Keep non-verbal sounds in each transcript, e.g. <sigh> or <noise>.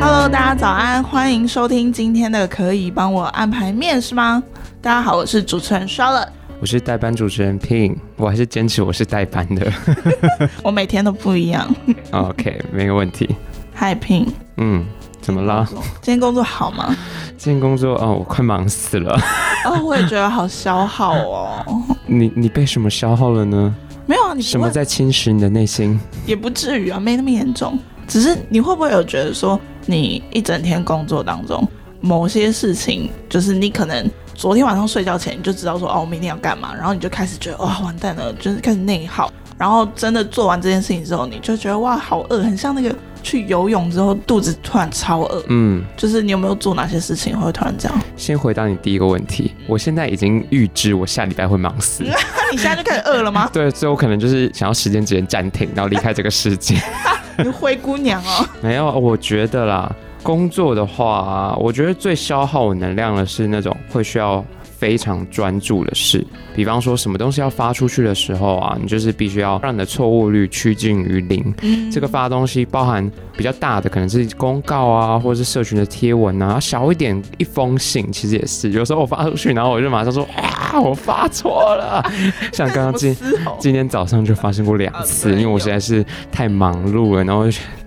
Hello，大家早安，欢迎收听今天的可以帮我安排面试吗？大家好，我是主持人 Charlotte，我是代班主持人 Ping，我还是坚持我是代班的，<laughs> 我每天都不一样。<laughs> OK，没有问题。Hi Ping，嗯，怎么啦？今天工作好吗？今天工作哦，我快忙死了。<laughs> 哦，我也觉得好消耗哦。<laughs> 你你被什么消耗了呢？没有啊，你什么在侵蚀你的内心？也不至于啊，没那么严重。只是你会不会有觉得说，你一整天工作当中，某些事情，就是你可能。昨天晚上睡觉前你就知道说哦，我明天要干嘛，然后你就开始觉得哇，完蛋了，就是开始内耗。然后真的做完这件事情之后，你就觉得哇，好饿，很像那个去游泳之后肚子突然超饿。嗯，就是你有没有做哪些事情会突然这样？先回答你第一个问题，我现在已经预知我下礼拜会忙死。<laughs> 你现在就开始饿了吗？<laughs> 对，所以我可能就是想要时间直接暂停，然后离开这个世界。<laughs> 你灰姑娘哦？没有，我觉得啦。工作的话，我觉得最消耗我能量的是那种会需要非常专注的事，比方说什么东西要发出去的时候啊，你就是必须要让你的错误率趋近于零。嗯，这个发东西包含比较大的，可能是公告啊，或者是社群的贴文啊，小一点一封信，其实也是。有时候我发出去，然后我就马上说啊，我发错了。<laughs> 像刚刚今 <laughs> 今天早上就发生过两次，因为我实在是太忙碌了，然后。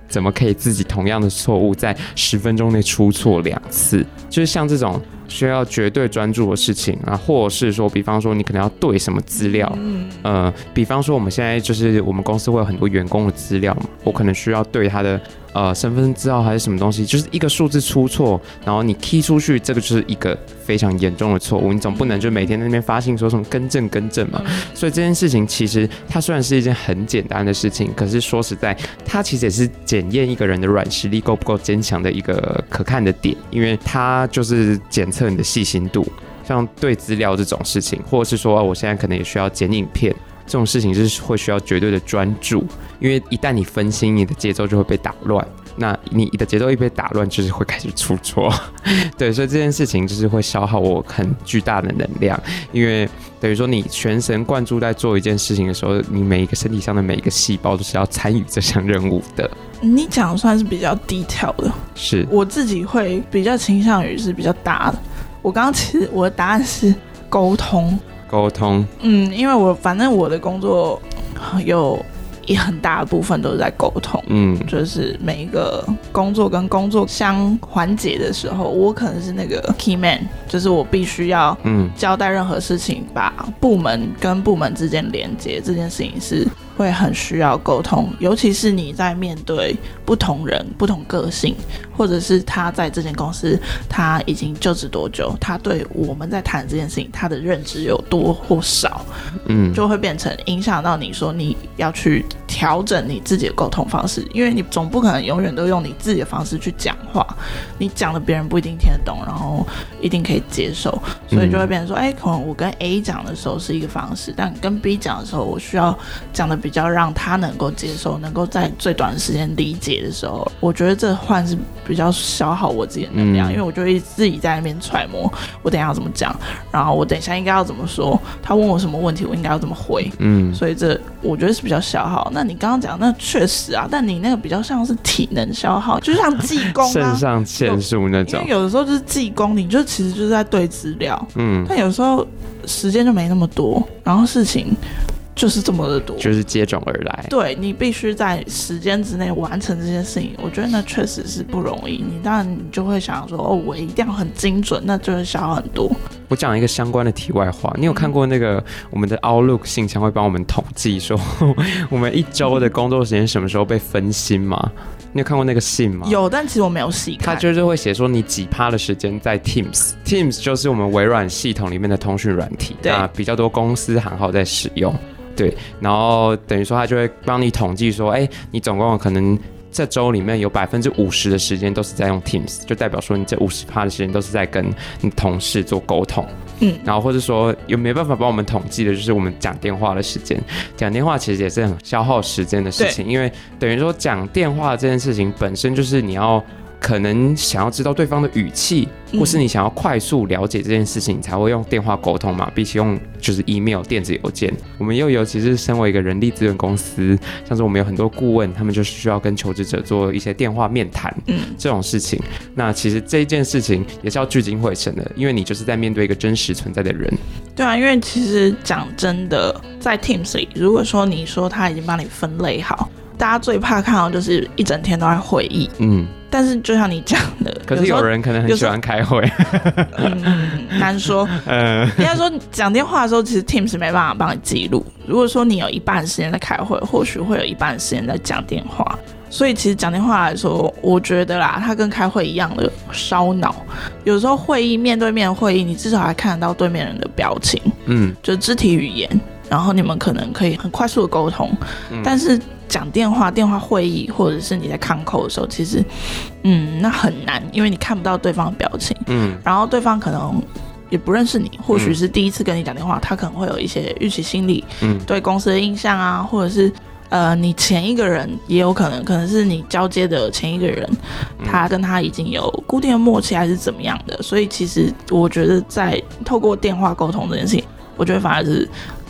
怎么可以自己同样的错误在十分钟内出错两次？就是像这种需要绝对专注的事情啊，或者是说，比方说你可能要对什么资料，嗯，呃，比方说我们现在就是我们公司会有很多员工的资料嘛，我可能需要对他的。呃，身份证号还是什么东西，就是一个数字出错，然后你 key 出去，这个就是一个非常严重的错误。你总不能就每天在那边发信说什么更正更正嘛。所以这件事情其实它虽然是一件很简单的事情，可是说实在，它其实也是检验一个人的软实力够不够坚强的一个可看的点，因为它就是检测你的细心度。像对资料这种事情，或者是说我现在可能也需要剪影片。这种事情就是会需要绝对的专注，因为一旦你分心，你的节奏就会被打乱。那你的节奏一被打乱，就是会开始出错。<laughs> 对，所以这件事情就是会消耗我很巨大的能量，因为等于说你全神贯注在做一件事情的时候，你每一个身体上的每一个细胞都是要参与这项任务的。你讲算是比较低调的，是我自己会比较倾向于是比较大的。我刚刚其实我的答案是沟通。沟通，嗯，因为我反正我的工作有一很大的部分都是在沟通，嗯，就是每一个工作跟工作相环节的时候，我可能是那个 key man，就是我必须要嗯交代任何事情，把部门跟部门之间连接这件事情是。会很需要沟通，尤其是你在面对不同人、不同个性，或者是他在这间公司他已经就职多久，他对我们在谈这件事情他的认知有多或少，嗯，就会变成影响到你说你要去调整你自己的沟通方式，因为你总不可能永远都用你自己的方式去讲话，你讲的别人不一定听得懂，然后一定可以接受，所以就会变成说，哎，可能我跟 A 讲的时候是一个方式，但跟 B 讲的时候，我需要讲的。比较让他能够接受，能够在最短的时间理解的时候，我觉得这换是比较消耗我自己的能量，嗯、因为我就会自己在那边揣摩，我等一下要怎么讲，然后我等一下应该要怎么说，他问我什么问题，我应该要怎么回，嗯，所以这我觉得是比较消耗。那你刚刚讲那确实啊，但你那个比较像是体能消耗，就像技工、啊，肾上腺素那种，因为有的时候就是技工，你就其实就是在对资料，嗯，但有时候时间就没那么多，然后事情。就是这么的多，就是接踵而来。对，你必须在时间之内完成这件事情，我觉得那确实是不容易。你当然你就会想说，哦，我一定要很精准，那就会消耗很多。我讲一个相关的题外话，你有看过那个我们的 Outlook 信箱会帮我们统计说我们一周的工作时间什么时候被分心吗？你有看过那个信吗？有，但其实我没有细看。他就是会写说你几趴的时间在 Teams，Teams 就是我们微软系统里面的通讯软体，对啊，比较多公司行号在使用。对，然后等于说他就会帮你统计说，哎，你总共可能这周里面有百分之五十的时间都是在用 Teams，就代表说你这五十趴的时间都是在跟你同事做沟通。嗯，然后或者说有没办法帮我们统计的，就是我们讲电话的时间。讲电话其实也是很消耗时间的事情，因为等于说讲电话这件事情本身就是你要。可能想要知道对方的语气，或是你想要快速了解这件事情，你才会用电话沟通嘛，比起用就是 email 电子邮件。我们又尤其是身为一个人力资源公司，像是我们有很多顾问，他们就是需要跟求职者做一些电话面谈，嗯，这种事情。那其实这一件事情也是要聚精会神的，因为你就是在面对一个真实存在的人。对啊，因为其实讲真的，在 Teams 里，如果说你说他已经帮你分类好。大家最怕看到就是一整天都在会议，嗯，但是就像你讲的，<laughs> 可是有人可能很喜欢开会，嗯，难说，嗯，应该说 <laughs> 讲电话的时候，其实 Teams 没办法帮你记录。如果说你有一半时间在开会，或许会有一半时间在讲电话，所以其实讲电话来说，我觉得啦，它跟开会一样的烧脑。有时候会议面对面会议，你至少还看得到对面人的表情，嗯，就肢体语言，然后你们可能可以很快速的沟通，嗯，但是。讲电话、电话会议，或者是你在看口的时候，其实，嗯，那很难，因为你看不到对方的表情，嗯，然后对方可能也不认识你，或许是第一次跟你讲电话，他可能会有一些预期心理，嗯，对公司的印象啊，或者是呃，你前一个人也有可能，可能是你交接的前一个人，他跟他已经有固定的默契，还是怎么样的，所以其实我觉得在透过电话沟通这件事情，我觉得反而是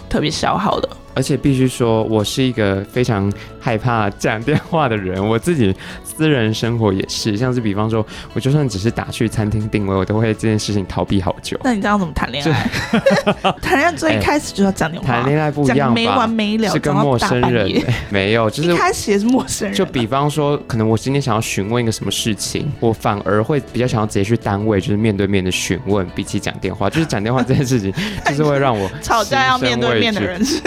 特别消耗的。而且必须说，我是一个非常害怕讲电话的人。我自己私人生活也是，像是比方说，我就算只是打去餐厅定位，我都会这件事情逃避好久。那你这样怎么谈恋爱？<laughs> 谈恋爱最一开始就要讲电话。谈恋爱不一样吧？没完没了，是跟陌生人。<laughs> 没有，就是一开始也是陌生人。就比方说，可能我今天想要询问一个什么事情，我反而会比较想要直接去单位，就是面对面的询问，比起讲电话。就是讲电话这件事情，<laughs> 就是会让我吵架要面对面的人是。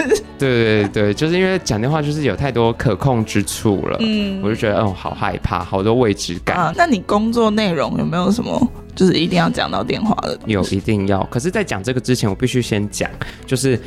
对对对，就是因为讲电话就是有太多可控之处了，嗯，我就觉得哦，好害怕，好多未知感。啊，那你工作内容有没有什么就是一定要讲到电话的？有，一定要。可是，在讲这个之前，我必须先讲，就是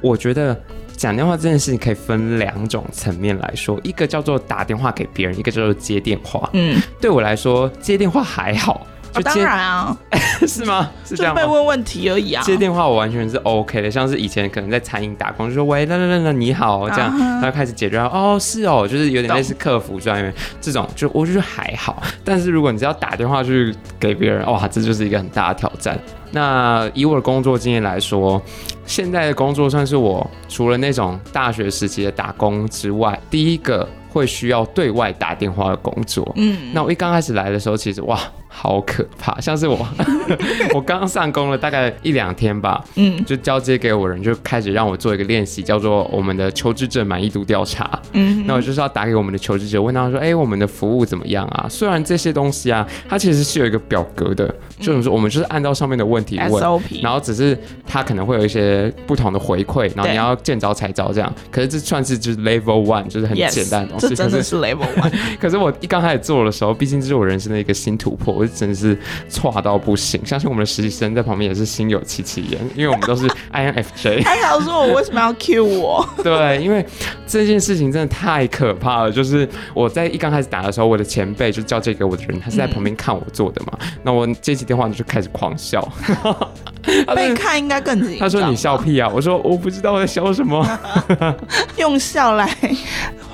我觉得讲电话这件事情可以分两种层面来说，一个叫做打电话给别人，一个叫做接电话。嗯，对我来说，接电话还好。哦、当然啊，<laughs> 是吗？是这样吗？被问问题而已啊。接电话我完全是 OK 的，像是以前可能在餐饮打工，就说喂，那那那那你好，这样，他就开始解决。哦，是哦，就是有点类似客服专员这种，就我觉得还好。但是如果你只要打电话去给别人，哇，这就是一个很大的挑战。那以我的工作经验来说，现在的工作算是我除了那种大学时期的打工之外，第一个会需要对外打电话的工作。嗯，那我一刚开始来的时候，其实哇。好可怕，像是我，<laughs> 我刚上工了大概一两天吧，嗯，就交接给我人就开始让我做一个练习，叫做我们的求职者满意度调查，嗯，那我就是要打给我们的求职者，问他说，哎、欸，我们的服务怎么样啊？虽然这些东西啊，它其实是有一个表格的，就是说我们就是按照上面的问题问然后只是他可能会有一些不同的回馈，然后你要见招拆招这样，可是这算是就是 level one，就是很简单的东西，这真的是 level one，<laughs> 可是我一刚开始做的时候，毕竟这是我人生的一个新突破。真的是差到不行，相信我们的实习生在旁边也是心有戚戚焉，因为我们都是 INFJ。<laughs> 他想说我为什么要 Q 我？对，因为这件事情真的太可怕了。就是我在一刚开始打的时候，我的前辈就交接给我的人，他是在旁边看我做的嘛。嗯、那我接起电话就开始狂笑，<laughs> 被看应该更紧张。他说你笑屁啊！我说我不知道我在笑什么，<laughs> 用笑来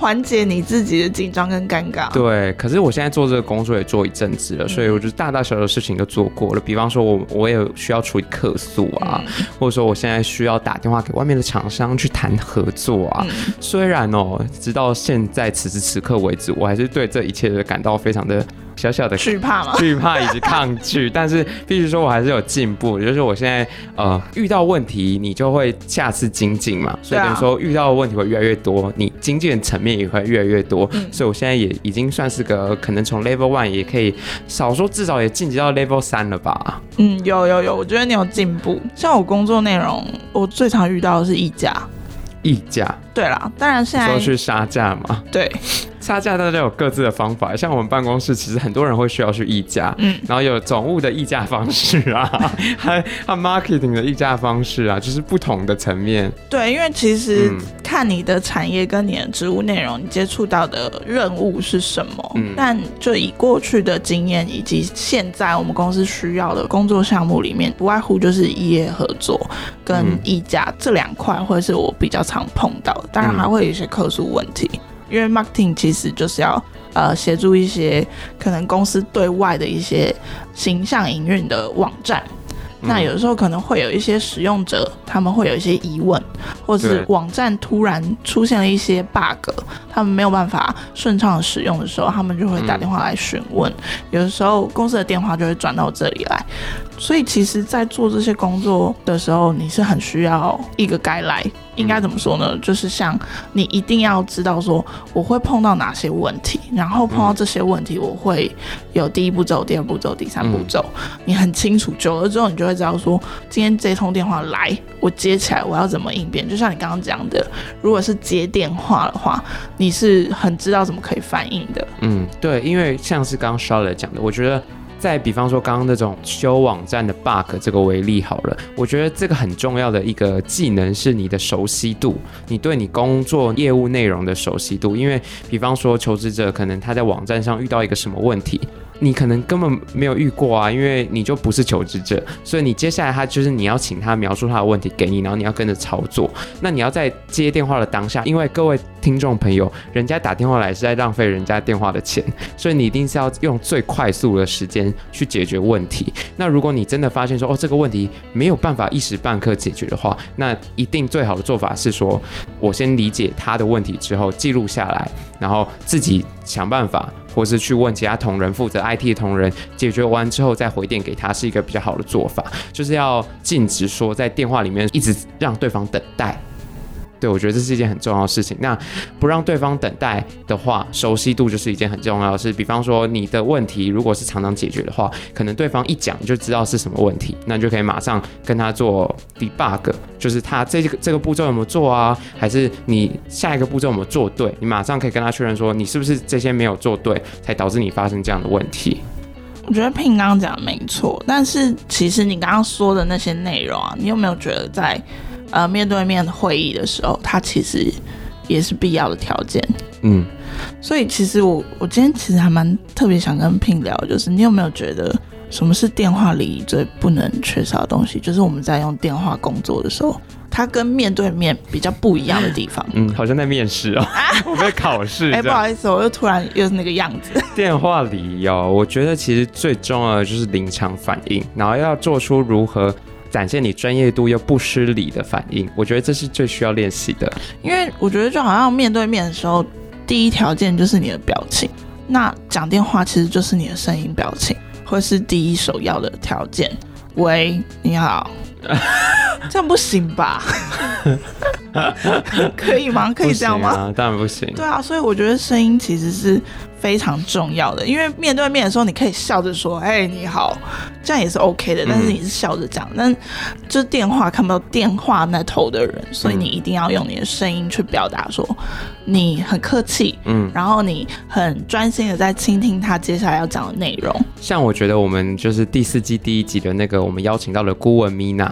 缓解你自己的紧张跟尴尬。对，可是我现在做这个工作也做一阵子了，所以我就大大小小的事情都做过了。比方说我，我我也需要处理客诉啊，嗯、或者说我现在需要打电话给外面的厂商去谈合作啊。嗯、虽然哦，直到现在此时此刻为止，我还是对这一切的感到非常的。小小的惧怕嘛？<laughs> 惧怕以及抗拒，但是必须说，我还是有进步。就是我现在呃遇到问题，你就会下次精进嘛。所以等于说遇到的问题会越来越多，你精进的层面也会越来越多。嗯、所以我现在也已经算是个可能从 level one 也可以少说至少也晋级到 level 三了吧。嗯，有有有，我觉得你有进步。像我工作内容，我最常遇到的是议价。议价。对啦，当然现在说去杀价嘛。对。杀价大家有各自的方法，像我们办公室其实很多人会需要去议价，嗯，然后有总务的议价方式啊，<laughs> 还还 marketing 的议价方式啊，就是不同的层面。对，因为其实看你的产业跟你的职务内容，你接触到的任务是什么，嗯，但就以过去的经验以及现在我们公司需要的工作项目里面，不外乎就是异业合作跟议价这两块，会是我比较常碰到的，当然还会有一些客诉问题。因为 marketing 其实就是要呃协助一些可能公司对外的一些形象营运的网站。那有的时候可能会有一些使用者，他们会有一些疑问，或者是网站突然出现了一些 bug，他们没有办法顺畅使用的时候，他们就会打电话来询问。有的时候公司的电话就会转到这里来。所以其实，在做这些工作的时候，你是很需要一个 guideline，应该怎么说呢？就是像你一定要知道说，我会碰到哪些问题，然后碰到这些问题，我会有第一步骤、第二步骤、第三步骤，你很清楚。久了之后，你就会知道说，今天这通电话来，我接起来，我要怎么应变。就像你刚刚讲的，如果是接电话的话，你是很知道怎么可以反应的。嗯，对，因为像是刚刚 Charlotte 讲的，我觉得。再比方说刚刚那种修网站的 bug 这个为例好了，我觉得这个很重要的一个技能是你的熟悉度，你对你工作业务内容的熟悉度。因为比方说求职者可能他在网站上遇到一个什么问题。你可能根本没有遇过啊，因为你就不是求职者，所以你接下来他就是你要请他描述他的问题给你，然后你要跟着操作。那你要在接电话的当下，因为各位听众朋友，人家打电话来是在浪费人家电话的钱，<laughs> 所以你一定是要用最快速的时间去解决问题。那如果你真的发现说哦，这个问题没有办法一时半刻解决的话，那一定最好的做法是说，我先理解他的问题之后记录下来，然后自己想办法。或是去问其他同仁，负责 IT 的同仁，解决完之后再回电给他，是一个比较好的做法。就是要禁止说在电话里面一直让对方等待。对，我觉得这是一件很重要的事情。那不让对方等待的话，熟悉度就是一件很重要的事。比方说，你的问题如果是常常解决的话，可能对方一讲就知道是什么问题，那你就可以马上跟他做 debug，就是他这个这个步骤有没有做啊？还是你下一个步骤有没有做对？你马上可以跟他确认说，你是不是这些没有做对，才导致你发生这样的问题。我觉得聘刚刚讲的没错，但是其实你刚刚说的那些内容啊，你有没有觉得在？呃，面对面会议的时候，它其实也是必要的条件。嗯，所以其实我我今天其实还蛮特别想跟 Pin 聊，就是你有没有觉得什么是电话礼仪最不能缺少的东西？就是我们在用电话工作的时候，它跟面对面比较不一样的地方。嗯，好像在面试哦，<laughs> 我在考试。哎，不好意思，我又突然又是那个样子。<laughs> 电话礼仪哦，我觉得其实最重要的就是临场反应，然后要做出如何。展现你专业度又不失礼的反应，我觉得这是最需要练习的。因为我觉得就好像面对面的时候，第一条件就是你的表情。那讲电话其实就是你的声音表情，会是第一首要的条件。喂，你好，<laughs> 这样不行吧？<laughs> 可以吗？可以这样吗？啊，当然不行。对啊，所以我觉得声音其实是。非常重要的，因为面对面的时候，你可以笑着说：“哎，你好。”这样也是 OK 的。但是你是笑着讲，但就是电话看不到电话那头的人，所以你一定要用你的声音去表达说你很客气，嗯，然后你很专心的在倾听他接下来要讲的内容。像我觉得我们就是第四季第一集的那个，我们邀请到了顾问米娜。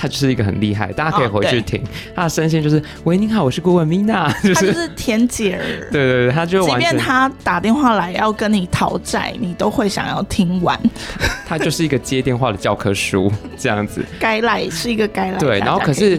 他就是一个很厉害，大家可以回去听。哦、他的声线就是：“喂，您好，我是顾问米娜。”就是他就是田姐儿。对对对，他就即便他打电话来要跟你讨债，你都会想要听完。他就是一个接电话的教科书，这样子。该来是一个该来。对，然后可是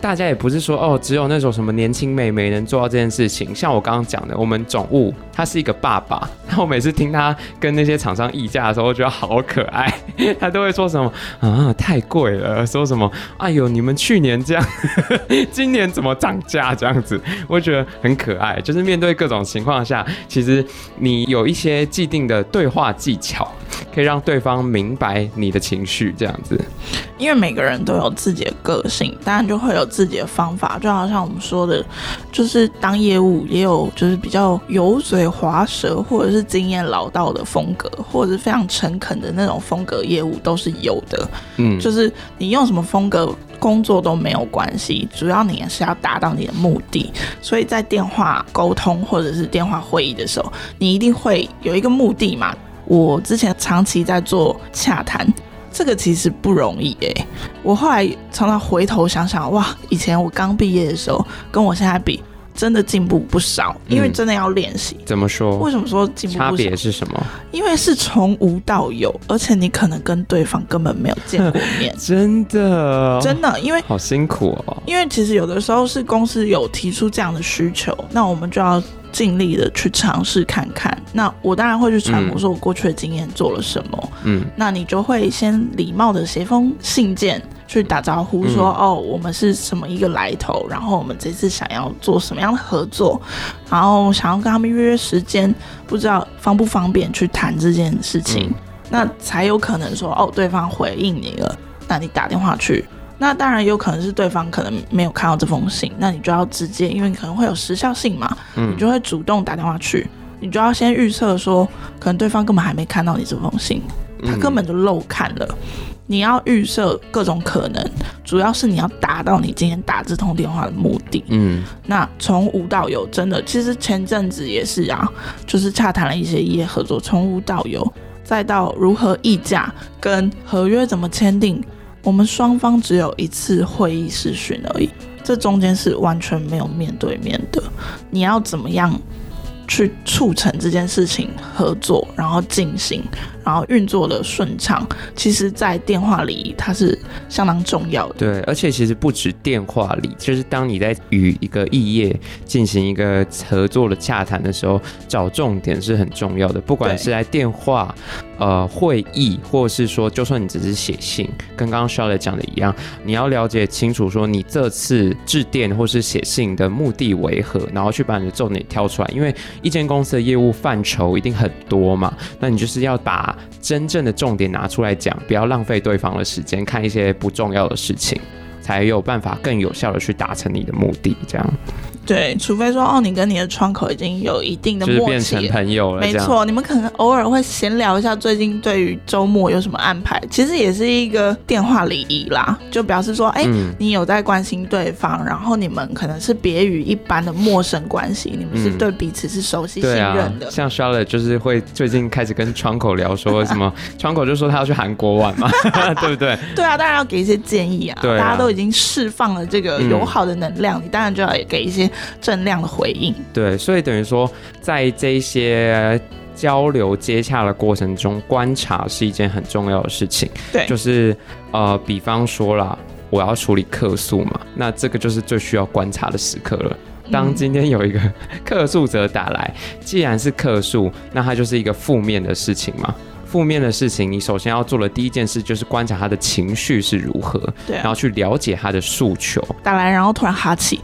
大家也不是说哦，只有那种什么年轻妹妹能做到这件事情。像我刚刚讲的，我们总务他是一个爸爸，然后我每次听他跟那些厂商议价的时候，我觉得好可爱。<laughs> 他都会说什么啊，太贵了，说什么。哎呦，你们去年这样，<laughs> 今年怎么涨价这样子？我觉得很可爱。就是面对各种情况下，其实你有一些既定的对话技巧，可以让对方明白你的情绪这样子。因为每个人都有自己的个性，当然就会有自己的方法。就好像我们说的，就是当业务也有就是比较油嘴滑舌，或者是经验老道的风格，或者是非常诚恳的那种风格，业务都是有的。嗯，就是你用什么风个工作都没有关系，主要你也是要达到你的目的。所以在电话沟通或者是电话会议的时候，你一定会有一个目的嘛。我之前长期在做洽谈。这个其实不容易诶，我后来常常回头想想，哇，以前我刚毕业的时候，跟我现在比，真的进步不少，因为真的要练习。怎么说？为什么说进步不少？差别是什么？因为是从无到有，而且你可能跟对方根本没有见过面。<laughs> 真的，真的，因为好辛苦哦。因为其实有的时候是公司有提出这样的需求，那我们就要尽力的去尝试看看。那我当然会去揣摩说我过去的经验做了什么。嗯，那你就会先礼貌的写封信件。去打招呼说，说、嗯、哦，我们是什么一个来头，然后我们这次想要做什么样的合作，然后想要跟他们约约时间，不知道方不方便去谈这件事情，嗯、那才有可能说哦，对方回应你了，那你打电话去，那当然有可能是对方可能没有看到这封信，那你就要直接，因为可能会有时效性嘛，嗯、你就会主动打电话去，你就要先预测说，可能对方根本还没看到你这封信，他根本就漏看了。嗯你要预设各种可能，主要是你要达到你今天打这通电话的目的。嗯，那从无到有，真的，其实前阵子也是啊，就是洽谈了一些业合作，从无到有，再到如何议价跟合约怎么签订，我们双方只有一次会议视讯而已，这中间是完全没有面对面的。你要怎么样去促成这件事情合作，然后进行？然后运作的顺畅，其实，在电话里它是相当重要的。对，而且其实不止电话里，就是当你在与一个异业进行一个合作的洽谈的时候，找重点是很重要的。不管是在电话、呃会议，或者是说，就算你只是写信，跟刚刚 Charlotte 讲的一样，你要了解清楚，说你这次致电或是写信的目的为何，然后去把你的重点挑出来。因为一间公司的业务范畴一定很多嘛，那你就是要把真正的重点拿出来讲，不要浪费对方的时间，看一些不重要的事情，才有办法更有效的去达成你的目的，这样。对，除非说哦，你跟你的窗口已经有一定的默契，就是变成朋友了。没错，你们可能偶尔会闲聊一下最近对于周末有什么安排，其实也是一个电话礼仪啦，就表示说，哎、嗯，你有在关心对方，然后你们可能是别于一般的陌生关系，你们是对彼此是熟悉信任的。嗯啊、像 Charlotte 就是会最近开始跟窗口聊说什么，<laughs> 窗口就说他要去韩国玩嘛，<laughs> 对不对？对啊，当然要给一些建议啊。对啊，大家都已经释放了这个友好的能量，嗯、你当然就要给一些。正量的回应，对，所以等于说，在这些交流接洽的过程中，观察是一件很重要的事情。对，就是呃，比方说啦，我要处理客诉嘛，那这个就是最需要观察的时刻了。当今天有一个客诉者打来，既然是客诉，那它就是一个负面的事情嘛。负面的事情，你首先要做的第一件事就是观察他的情绪是如何，对、啊，然后去了解他的诉求。打来，然后突然哈气，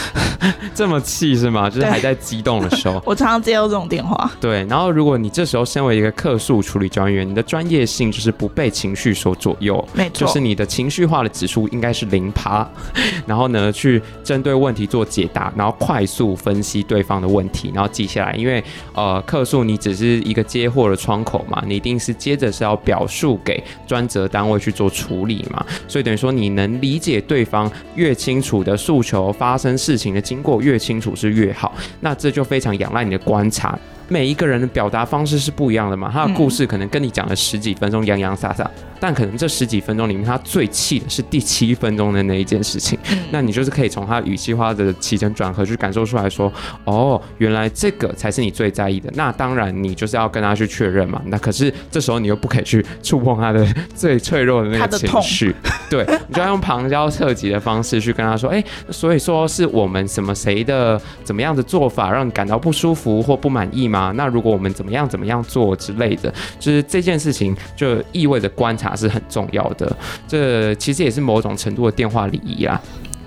<laughs> 这么气是吗？就是还在激动的时候。<laughs> 我常常接到这种电话。对，然后如果你这时候身为一个客诉处理专员，你的专业性就是不被情绪所左右，没错，就是你的情绪化的指数应该是零趴。<laughs> 然后呢，去针对问题做解答，然后快速分析对方的问题，然后记下来。因为呃，客诉你只是一个接货的窗口嘛，你。一定是接着是要表述给专责单位去做处理嘛，所以等于说你能理解对方越清楚的诉求，发生事情的经过越清楚是越好，那这就非常仰赖你的观察。每一个人的表达方式是不一样的嘛，他的故事可能跟你讲了十几分钟洋洋洒洒，但可能这十几分钟里面他最气的是第七分钟的那一件事情，那你就是可以从他语气化的起承转合去感受出来说，哦，原来这个才是你最在意的。那当然你就是要跟他去确认嘛，那可是这时候你又不可以去触碰他的最脆弱的那个情绪，对，你就要用旁敲侧击的方式去跟他说，哎，所以说是我们什么谁的怎么样的做法让你感到不舒服或不满意吗？啊，那如果我们怎么样怎么样做之类的，就是这件事情就意味着观察是很重要的。这其实也是某种程度的电话礼仪啊。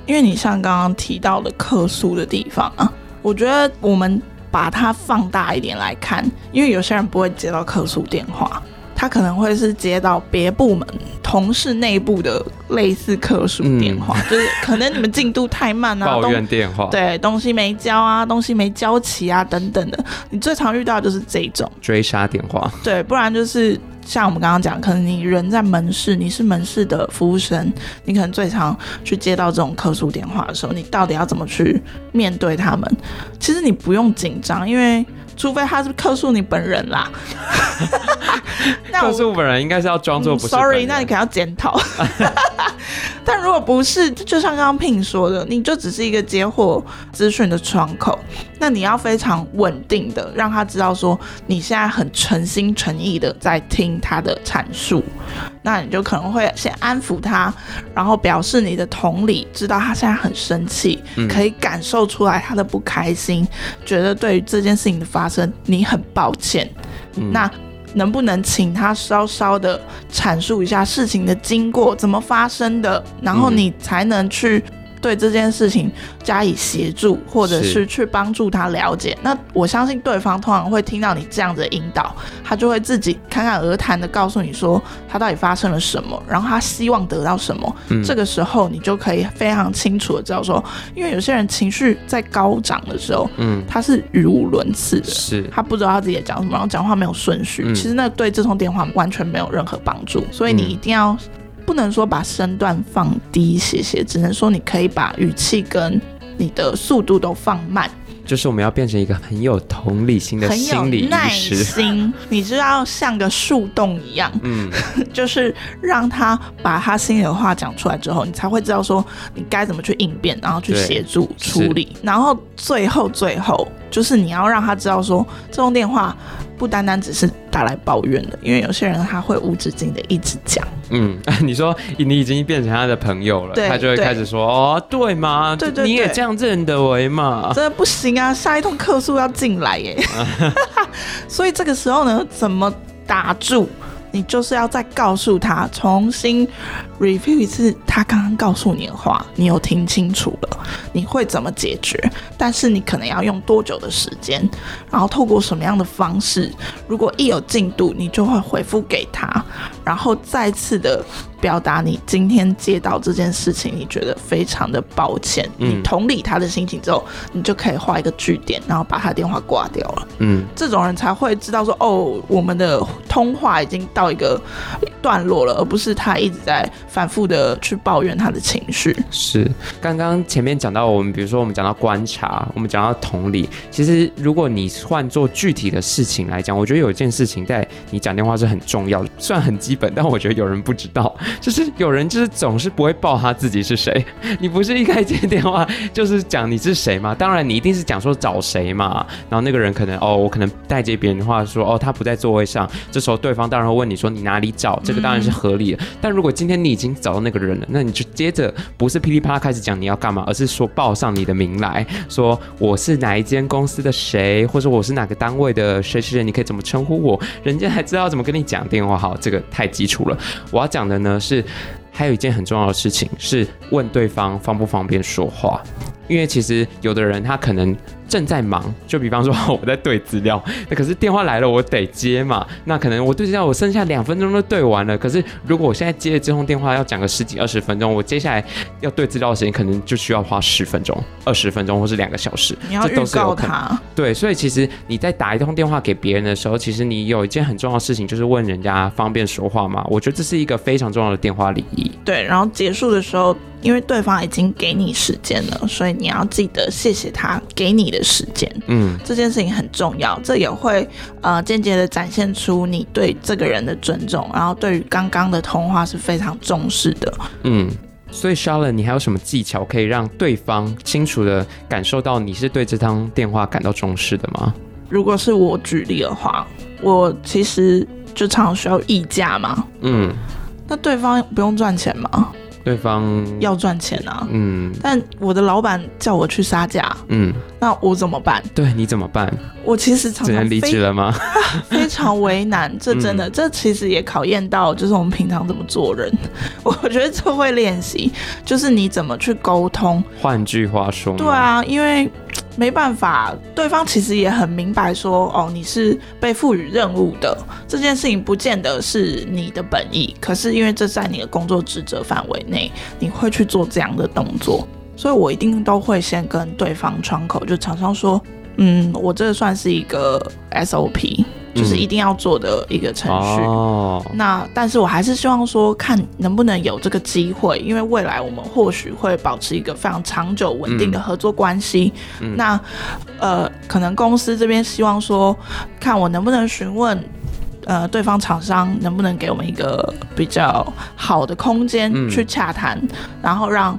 因为你像刚刚提到的客诉的地方啊，我觉得我们把它放大一点来看，因为有些人不会接到客诉电话。他可能会是接到别部门同事内部的类似客诉电话，嗯、就是可能你们进度太慢啊，<laughs> 抱怨电话，对，东西没交啊，东西没交齐啊，等等的。你最常遇到的就是这种追杀电话，对，不然就是像我们刚刚讲，可能你人在门市，你是门市的服务生，你可能最常去接到这种客诉电话的时候，你到底要怎么去面对他们？其实你不用紧张，因为。除非他是客诉你本人啦，<laughs> 客诉本人应该是要装作不是。Sorry，那你可能要检讨。<laughs> 但如果不是，就像刚刚 Pin 说的，你就只是一个接获资讯的窗口，那你要非常稳定的让他知道说你现在很诚心诚意的在听他的阐述，那你就可能会先安抚他，然后表示你的同理，知道他现在很生气，可以感受出来他的不开心，觉得对于这件事情的发生你很抱歉，那。能不能请他稍稍的阐述一下事情的经过，怎么发生的，然后你才能去。对这件事情加以协助，或者是去帮助他了解。那我相信对方通常会听到你这样的引导，他就会自己侃侃而谈的告诉你说他到底发生了什么，然后他希望得到什么。嗯。这个时候你就可以非常清楚的知道说，因为有些人情绪在高涨的时候，嗯，他是语无伦次的，是他不知道他自己在讲什么，然后讲话没有顺序。嗯。其实那对这通电话完全没有任何帮助，所以你一定要。不能说把身段放低一些些，只能说你可以把语气跟你的速度都放慢。就是我们要变成一个很有同理心的心理医师，耐心，你知道像个树洞一样，嗯，<laughs> 就是让他把他心里的话讲出来之后，你才会知道说你该怎么去应变，然后去协助处理。然后最后最后，就是你要让他知道说这通电话。不单单只是打来抱怨的，因为有些人他会无止境的一直讲。嗯，<laughs> 你说你已经变成他的朋友了，他就会开始说：“哦，对吗？对对，你也这样认得为嘛？真的不行啊！下一通客诉要进来耶。<laughs> ” <laughs> 所以这个时候呢，怎么打住？你就是要再告诉他，重新 review 一次他刚刚告诉你的话，你有听清楚了？你会怎么解决？但是你可能要用多久的时间？然后透过什么样的方式？如果一有进度，你就会回复给他，然后再次的。表达你今天接到这件事情，你觉得非常的抱歉。嗯，你同理他的心情之后，你就可以画一个句点，然后把他电话挂掉了。嗯，这种人才会知道说，哦，我们的通话已经到一个段落了，而不是他一直在反复的去抱怨他的情绪。是，刚刚前面讲到我们，比如说我们讲到观察，我们讲到同理，其实如果你换做具体的事情来讲，我觉得有一件事情在你讲电话是很重要的，虽然很基本，但我觉得有人不知道。<laughs> 就是有人就是总是不会报他自己是谁，<laughs> 你不是一开接电话就是讲你是谁吗？当然你一定是讲说找谁嘛，然后那个人可能哦，我可能代接别人的话说哦，他不在座位上，这时候对方当然会问你说你哪里找，这个当然是合理的。嗯、但如果今天你已经找到那个人了，那你就接着不是噼里啪啦开始讲你要干嘛，而是说报上你的名来说我是哪一间公司的谁，或者我是哪个单位的谁谁谁，你可以怎么称呼我，人家还知道怎么跟你讲电话。好，这个太基础了。我要讲的呢。是，还有一件很重要的事情是问对方方不方便说话，因为其实有的人他可能。正在忙，就比方说 <laughs> 我在对资料，那可是电话来了，我得接嘛。那可能我对资料，我剩下两分钟都对完了。可是如果我现在接了这通电话，要讲个十几二十分钟，我接下来要对资料的时间可能就需要花十分钟、二十分钟，或是两个小时。你要预告他。对，所以其实你在打一通电话给别人的时候，其实你有一件很重要的事情，就是问人家方便说话吗？我觉得这是一个非常重要的电话礼仪。对，然后结束的时候。因为对方已经给你时间了，所以你要记得谢谢他给你的时间。嗯，这件事情很重要，这也会呃间接的展现出你对这个人的尊重，然后对于刚刚的通话是非常重视的。嗯，所以 Charlotte，你还有什么技巧可以让对方清楚的感受到你是对这通电话感到重视的吗？如果是我举例的话，我其实就常常需要议价嘛。嗯，那对方不用赚钱吗？对方要赚钱啊，嗯，但我的老板叫我去杀价，嗯，那我怎么办？对，你怎么办？我其实常常离职了吗？<laughs> 非常为难，这真的，嗯、这其实也考验到，就是我们平常怎么做人。<laughs> 我觉得这会练习，就是你怎么去沟通。换句话说，对啊，因为。没办法，对方其实也很明白说，哦，你是被赋予任务的，这件事情不见得是你的本意，可是因为这在你的工作职责范围内，你会去做这样的动作，所以我一定都会先跟对方窗口就常常说，嗯，我这算是一个 SOP。就是一定要做的一个程序。哦、那但是我还是希望说，看能不能有这个机会，因为未来我们或许会保持一个非常长久稳定的合作关系。嗯、那呃，可能公司这边希望说，看我能不能询问呃，对方厂商能不能给我们一个比较好的空间去洽谈，嗯、然后让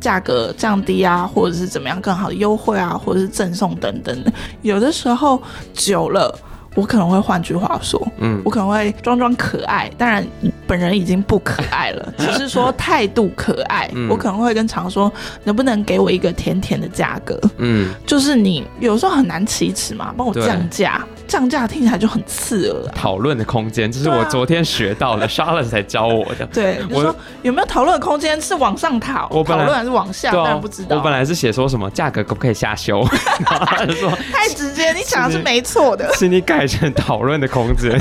价格降低啊，或者是怎么样更好的优惠啊，或者是赠送等等的。有的时候久了。我可能会换句话说，嗯，我可能会装装可爱，当然本人已经不可爱了，<laughs> 只是说态度可爱。嗯、我可能会跟常说，能不能给我一个甜甜的价格？嗯，就是你有时候很难启齿嘛，帮我降价，降价听起来就很刺耳。讨论的空间，这是我昨天学到的，Charlotte 才教我的。对，我说有没有讨论的空间？是往上讨，讨论还是往下？当然不知道。我本来是写说什么价格可不可以下修？他就说太直接，你想的是没错的，请你。改成讨论的空间，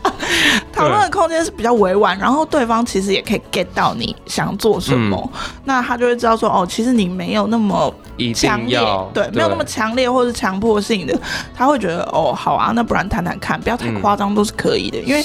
<laughs> 讨论的空间是比较委婉，然后对方其实也可以 get 到你想做什么，嗯、那他就会知道说，哦，其实你没有那么。强烈对，没有那么强烈或是强迫性的，他会觉得哦，好啊，那不然谈谈看，不要太夸张都是可以的。因为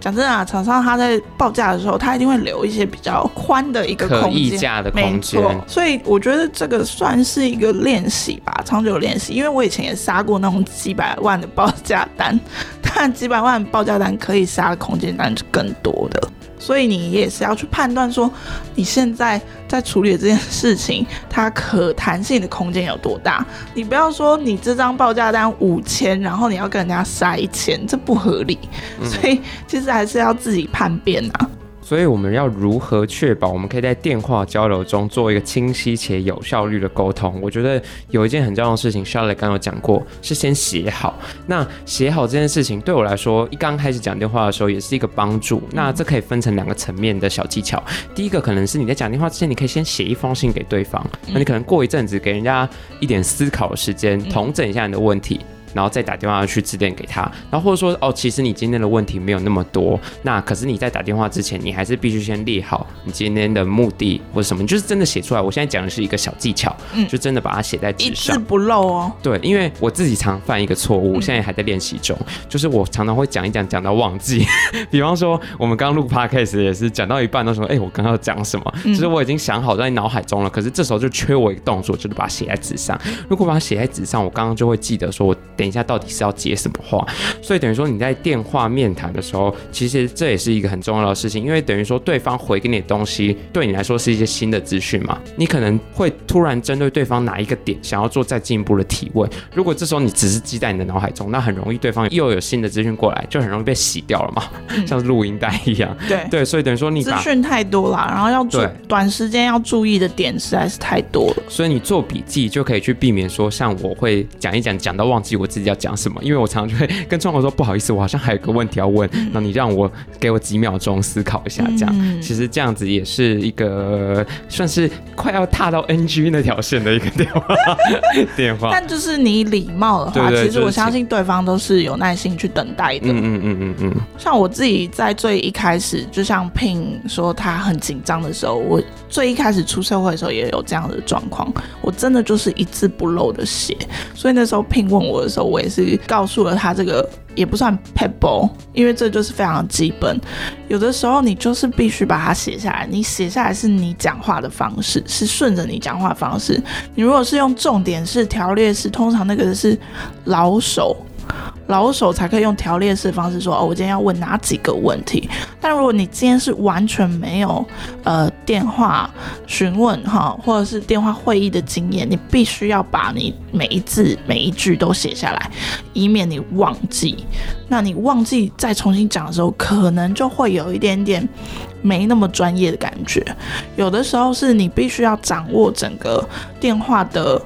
讲真的啊，厂商他在报价的时候，他一定会留一些比较宽的一个空间，没错。所以我觉得这个算是一个练习吧，长久练习。因为我以前也杀过那种几百万的报价单，<laughs> 但几百万报价单可以杀的空间当然是更多的。所以你也是要去判断说，你现在在处理的这件事情，它可弹性的空间有多大。你不要说你这张报价单五千，然后你要跟人家塞一千，这不合理。所以其实还是要自己判别啊。所以我们要如何确保我们可以在电话交流中做一个清晰且有效率的沟通？我觉得有一件很重要的事情，Charlotte 刚刚有讲过，是先写好。那写好这件事情对我来说，一刚开始讲电话的时候也是一个帮助。那这可以分成两个层面的小技巧。第一个可能是你在讲电话之前，你可以先写一封信给对方。那你可能过一阵子给人家一点思考的时间，统整一下你的问题。然后再打电话去致电给他，然后或者说哦，其实你今天的问题没有那么多，那可是你在打电话之前，你还是必须先列好你今天的目的或者什么，你就是真的写出来。我现在讲的是一个小技巧，嗯，就真的把它写在纸上，一字不漏哦。对，因为我自己常犯一个错误，现在还在练习中，就是我常常会讲一讲讲到忘记。<laughs> 比方说我们刚录 podcast 也是讲到一半都说，哎，我刚刚要讲什么？就是我已经想好在脑海中了，可是这时候就缺我一个动作，就是把它写在纸上。如果把它写在纸上，我刚刚就会记得说，我等一下到底是要。接什么话？所以等于说你在电话面谈的时候，其实这也是一个很重要的事情，因为等于说对方回给你的东西，对你来说是一些新的资讯嘛，你可能会突然针对对方哪一个点想要做再进一步的提问。如果这时候你只是记在你的脑海中，那很容易对方又有新的资讯过来，就很容易被洗掉了嘛，嗯、像是录音带一样。对对，所以等于说你资讯太多了，然后要做短时间要注意的点实在是太多了，所以你做笔记就可以去避免说，像我会讲一讲讲到忘记我自己要讲什么。因为我常常就会跟窗口说，不好意思，我好像还有个问题要问，那你让我给我几秒钟思考一下，这样、嗯、其实这样子也是一个算是快要踏到 NG 那条线的一个电话 <laughs> 电话。但就是你礼貌的话，其实我相信对方都是有耐心去等待的。嗯嗯嗯嗯嗯。像我自己在最一开始，就像 Pin 说他很紧张的时候，我最一开始出社会的时候也有这样的状况，我真的就是一字不漏的写，所以那时候 Pin 问我的时候，我也是。告诉了他这个也不算 pebble，因为这就是非常基本。有的时候你就是必须把它写下来，你写下来是你讲话的方式，是顺着你讲话方式。你如果是用重点式、条列式，通常那个是老手。老手才可以用条列式方式说哦，我今天要问哪几个问题。但如果你今天是完全没有呃电话询问哈，或者是电话会议的经验，你必须要把你每一字每一句都写下来，以免你忘记。那你忘记再重新讲的时候，可能就会有一点点没那么专业的感觉。有的时候是你必须要掌握整个电话的。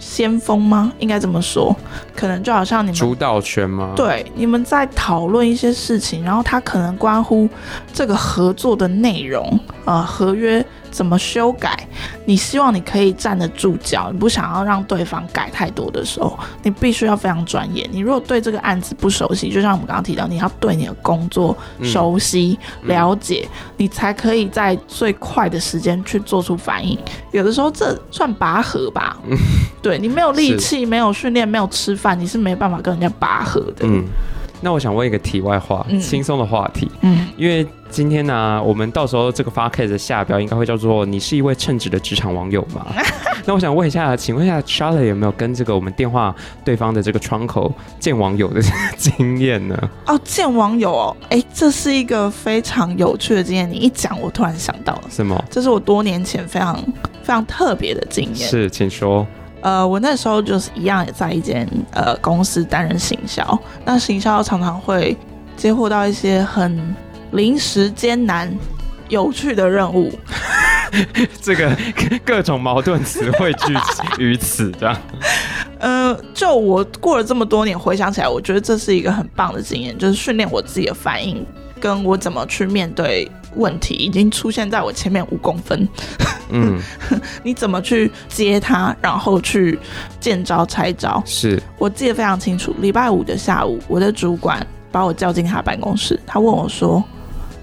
先锋吗？应该这么说，可能就好像你们主导权吗？对，你们在讨论一些事情，然后它可能关乎这个合作的内容啊、呃，合约。怎么修改？你希望你可以站得住脚，你不想要让对方改太多的时候，你必须要非常专业。你如果对这个案子不熟悉，就像我们刚刚提到，你要对你的工作熟悉、嗯、了解，你才可以在最快的时间去做出反应。有的时候这算拔河吧？嗯、对，你没有力气、没有训练、没有吃饭，你是没办法跟人家拔河的。嗯那我想问一个题外话，嗯、轻松的话题。嗯，因为今天呢、啊，我们到时候这个 podcast 的下标应该会叫做“你是一位称职的职场网友吗？” <laughs> 那我想问一下，请问一下 Charlotte 有没有跟这个我们电话对方的这个窗口见网友的经验呢？哦，见网友哦，哎，这是一个非常有趣的经验。你一讲，我突然想到了，什么？这是我多年前非常非常特别的经验。是，请说。呃，我那时候就是一样也在一间呃公司担任行销，那行销常常会接获到一些很临时艰难、有趣的任务。<laughs> 这个 <laughs> 各种矛盾词汇聚于此，这样。呃，就我过了这么多年，回想起来，我觉得这是一个很棒的经验，就是训练我自己的反应，跟我怎么去面对问题，已经出现在我前面五公分。嗯，<laughs> 你怎么去接他，然后去见招拆招？是我记得非常清楚。礼拜五的下午，我的主管把我叫进他办公室，他问我说：“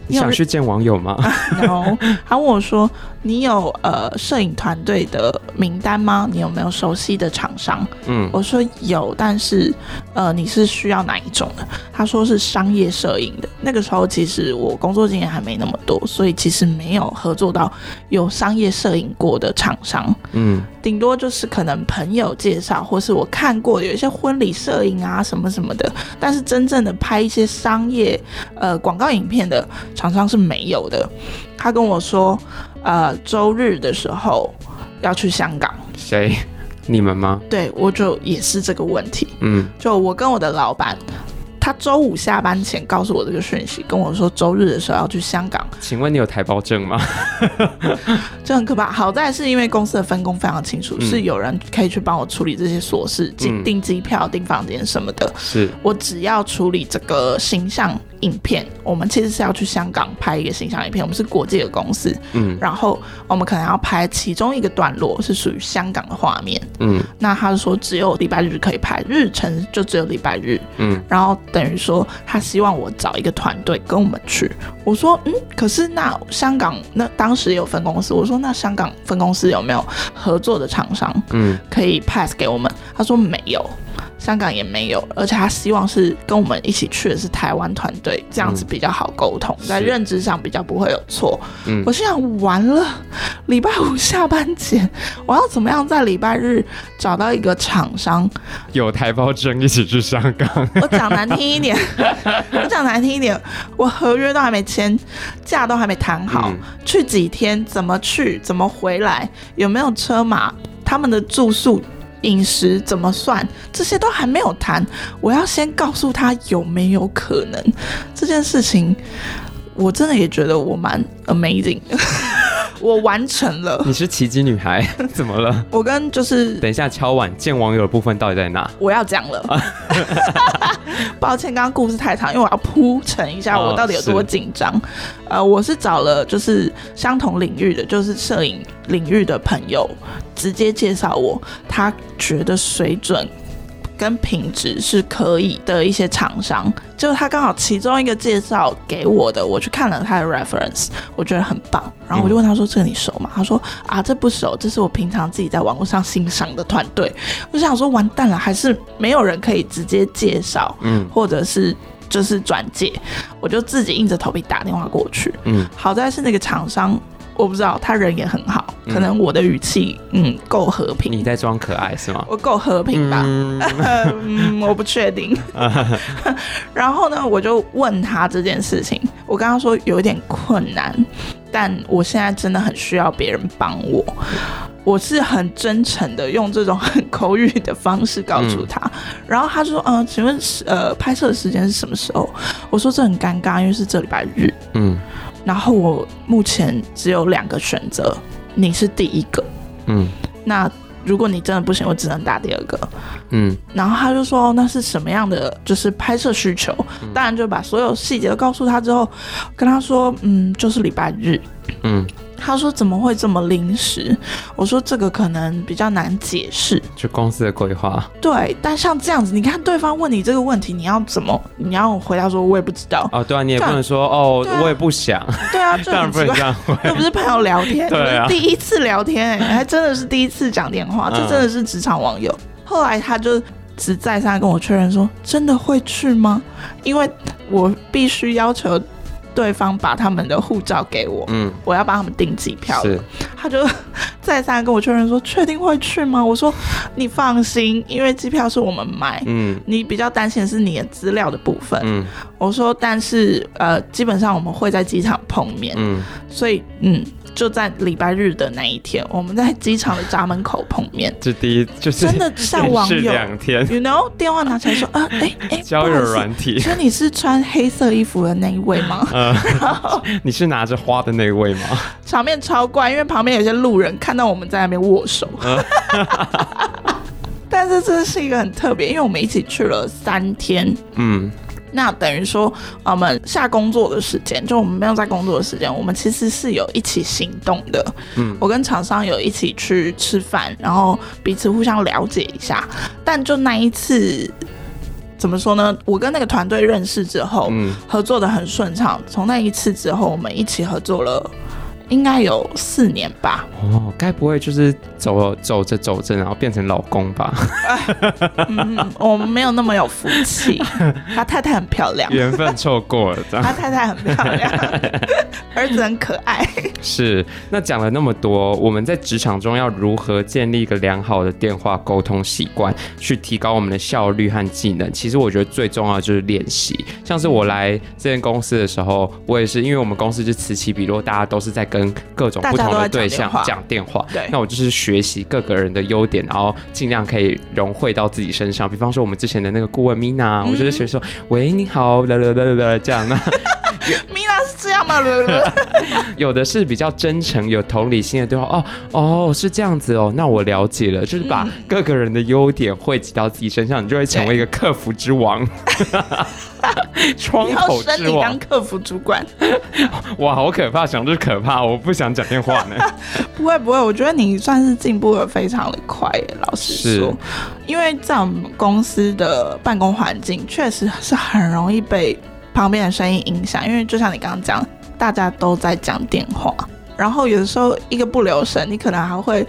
你想去见网友吗？” <laughs> 然后他问我说。你有呃摄影团队的名单吗？你有没有熟悉的厂商？嗯，我说有，但是呃你是需要哪一种的？他说是商业摄影的。那个时候其实我工作经验还没那么多，所以其实没有合作到有商业摄影过的厂商。嗯，顶多就是可能朋友介绍，或是我看过有一些婚礼摄影啊什么什么的，但是真正的拍一些商业呃广告影片的厂商是没有的。他跟我说。呃，周日的时候要去香港，谁？你们吗？对，我就也是这个问题。嗯，就我跟我的老板。他周五下班前告诉我这个讯息，跟我说周日的时候要去香港。请问你有台胞证吗？<laughs> 这很可怕。好在是因为公司的分工非常清楚，嗯、是有人可以去帮我处理这些琐事，订订机票、订房间什么的。是我只要处理这个形象影片。我们其实是要去香港拍一个形象影片，我们是国际的公司。嗯，然后我们可能要拍其中一个段落是属于香港的画面。嗯，那他就说只有礼拜日可以拍，日程就只有礼拜日。嗯，然后。等于说，他希望我找一个团队跟我们去。我说，嗯，可是那香港那当时有分公司，我说那香港分公司有没有合作的厂商，嗯，可以 pass 给我们？他说没有。香港也没有，而且他希望是跟我们一起去的是台湾团队，这样子比较好沟通，嗯、在认知上比较不会有错。嗯，我心想完了，礼拜五下班前，我要怎么样在礼拜日找到一个厂商有台胞证一起去香港？<laughs> 我讲难听一点，<laughs> 我讲难听一点，我合约都还没签，价都还没谈好，嗯、去几天，怎么去，怎么回来，有没有车马，他们的住宿。饮食怎么算？这些都还没有谈，我要先告诉他有没有可能这件事情。我真的也觉得我蛮 amazing，<laughs> 我完成了。你是奇迹女孩？<laughs> 怎么了？我跟就是等一下敲碗见网友的部分到底在哪？我要讲了，<laughs> 抱歉，刚刚故事太长，因为我要铺陈一下我到底有多紧张。哦、呃，我是找了就是相同领域的，就是摄影领域的朋友。直接介绍我，他觉得水准跟品质是可以的一些厂商，就他刚好其中一个介绍给我的，我去看了他的 reference，我觉得很棒，然后我就问他说：“这个你熟吗？”他说：“啊，这不熟，这是我平常自己在网络上欣赏的团队。”我想说完蛋了，还是没有人可以直接介绍，嗯，或者是就是转介，我就自己硬着头皮打电话过去，嗯，好在是那个厂商。我不知道，他人也很好，可能我的语气嗯够和平。你在装可爱是吗？我够和平吧？嗯，<laughs> 嗯，我不确定。<laughs> 然后呢，我就问他这件事情，我跟他说有一点困难，但我现在真的很需要别人帮我。我是很真诚的用这种很口语的方式告诉他，嗯、然后他说：“嗯、呃，请问呃拍摄的时间是什么时候？”我说：“这很尴尬，因为是这礼拜日。”嗯。然后我目前只有两个选择，你是第一个，嗯，那如果你真的不行，我只能打第二个，嗯。然后他就说，那是什么样的就是拍摄需求？嗯、当然就把所有细节都告诉他之后，跟他说，嗯，就是礼拜日，嗯。他说：“怎么会这么临时？”我说：“这个可能比较难解释，就公司的规划。”对，但像这样子，你看对方问你这个问题，你要怎么？你要回答说：“我也不知道。”哦，对啊，你也不能说：“哦，啊、我也不想。”对啊，当然不能这样回，又不是朋友聊天，<laughs> 对啊，第一次聊天、欸，哎，还真的是第一次讲电话，这真的是职场网友。后来他就只再三跟我确认说，真的会去吗？因为我必须要求。对方把他们的护照给我，嗯，我要帮他们订机票。是，他就再三跟我确认说，确定会去吗？我说你放心，因为机票是我们买，嗯，你比较担心的是你的资料的部分，嗯，我说但是呃，基本上我们会在机场碰面，嗯，所以嗯。就在礼拜日的那一天，我们在机场的闸门口碰面。这第一就是真的像网友两天，you know，电话拿起来说啊，哎、欸、哎，<laughs> 交友软体，所以你是穿黑色衣服的那一位吗？嗯，<laughs> 然后你是拿着花的那一位吗？场面超怪，因为旁边有些路人看到我们在那边握手。嗯、<laughs> 但是这是一个很特别，因为我们一起去了三天。嗯。那等于说，我们下工作的时间，就我们没有在工作的时间，我们其实是有一起行动的。嗯，我跟厂商有一起去吃饭，然后彼此互相了解一下。但就那一次，怎么说呢？我跟那个团队认识之后，嗯，合作的很顺畅。从那一次之后，我们一起合作了。应该有四年吧。哦，该不会就是走走着走着，然后变成老公吧？<laughs> 嗯，我们没有那么有福气。<laughs> 他太太很漂亮，缘分错过了。他太太很漂亮，<laughs> 儿子很可爱。是。那讲了那么多，我们在职场中要如何建立一个良好的电话沟通习惯，去提高我们的效率和技能？其实我觉得最重要的就是练习。像是我来这间公司的时候，我也是，因为我们公司就此起彼落，大家都是在跟。跟各种不同的对象讲电话，对，那我就是学习各个人的优点，然后尽量可以融汇到自己身上。比方说，我们之前的那个顾问 Mina，我就是学说，喂，你好，啦啦啦啦啦，这样呢。Mina 是这样吗？<laughs> 有的是比较真诚、有同理心的对话。哦哦，是这样子哦，那我了解了，就是把各个人的优点汇集到自己身上，你就会成为一个客服之王。<laughs> 窗口之王，当客服主管，哇，好可怕！想就是可怕，我不想讲电话呢。<laughs> 不会不会，我觉得你算是进步的非常的快，老实说，因为在我们公司的办公环境确实是很容易被旁边的声音影响，因为就像你刚刚讲，大家都在讲电话，然后有的时候一个不留神，你可能还会。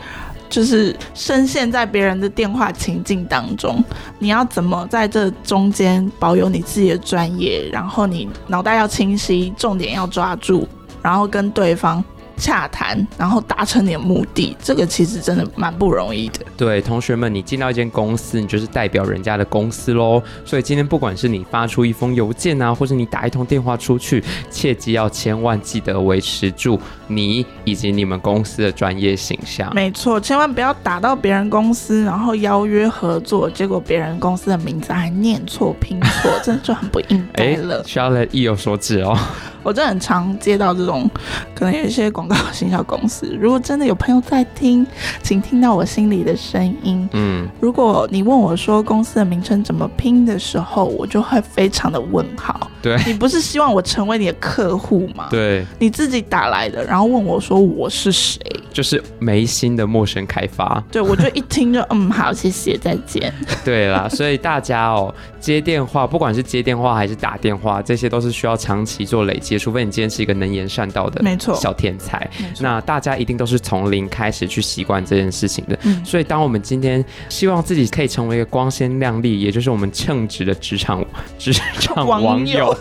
就是深陷在别人的电话情境当中，你要怎么在这中间保有你自己的专业？然后你脑袋要清晰，重点要抓住，然后跟对方。洽谈，然后达成你的目的，这个其实真的蛮不容易的。对，同学们，你进到一间公司，你就是代表人家的公司喽。所以今天不管是你发出一封邮件啊，或者你打一通电话出去，切记要千万记得维持住你以及你们公司的专业形象。没错，千万不要打到别人公司，然后邀约合作，结果别人公司的名字还念错拼错，真的就很不应该了。<laughs> 需要意有所指哦。我真的很常接到这种，可能有一些广告 <laughs> 行销公司。如果真的有朋友在听，请听到我心里的声音。嗯，如果你问我说公司的名称怎么拼的时候，我就会非常的问号。对，你不是希望我成为你的客户吗？对，你自己打来的，然后问我说我是谁，就是没心的陌生开发。对，我就一听就嗯好，谢谢，再见。<laughs> 对啦，所以大家哦，接电话，不管是接电话还是打电话，这些都是需要长期做累积。除非你今天是一个能言善道的没错小天才，那大家一定都是从零开始去习惯这件事情的。嗯，所以当我们今天希望自己可以成为一个光鲜亮丽，也就是我们称职的职场职场网友，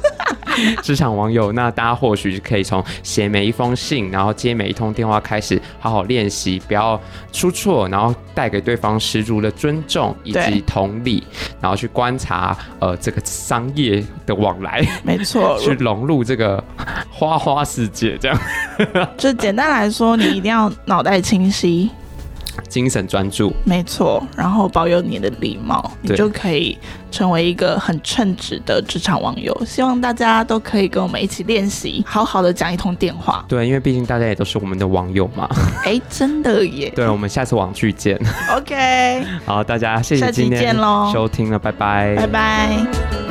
<laughs> 职场网友，那大家或许可以从写每一封信，然后接每一通电话开始，好好练习，不要出错，然后带给对方十足的尊重以及同理，然后去观察呃这个商业的往来，没错，<laughs> 去融入这个。花花世界这样，<laughs> 就简单来说，你一定要脑袋清晰，精神专注，没错，然后保有你的礼貌，你就可以成为一个很称职的职场网友。希望大家都可以跟我们一起练习，好好的讲一通电话。对，因为毕竟大家也都是我们的网友嘛。哎、欸，真的耶。<laughs> 对，我们下次网剧见。OK，<laughs> 好，大家谢谢今天收听了，拜拜，拜拜。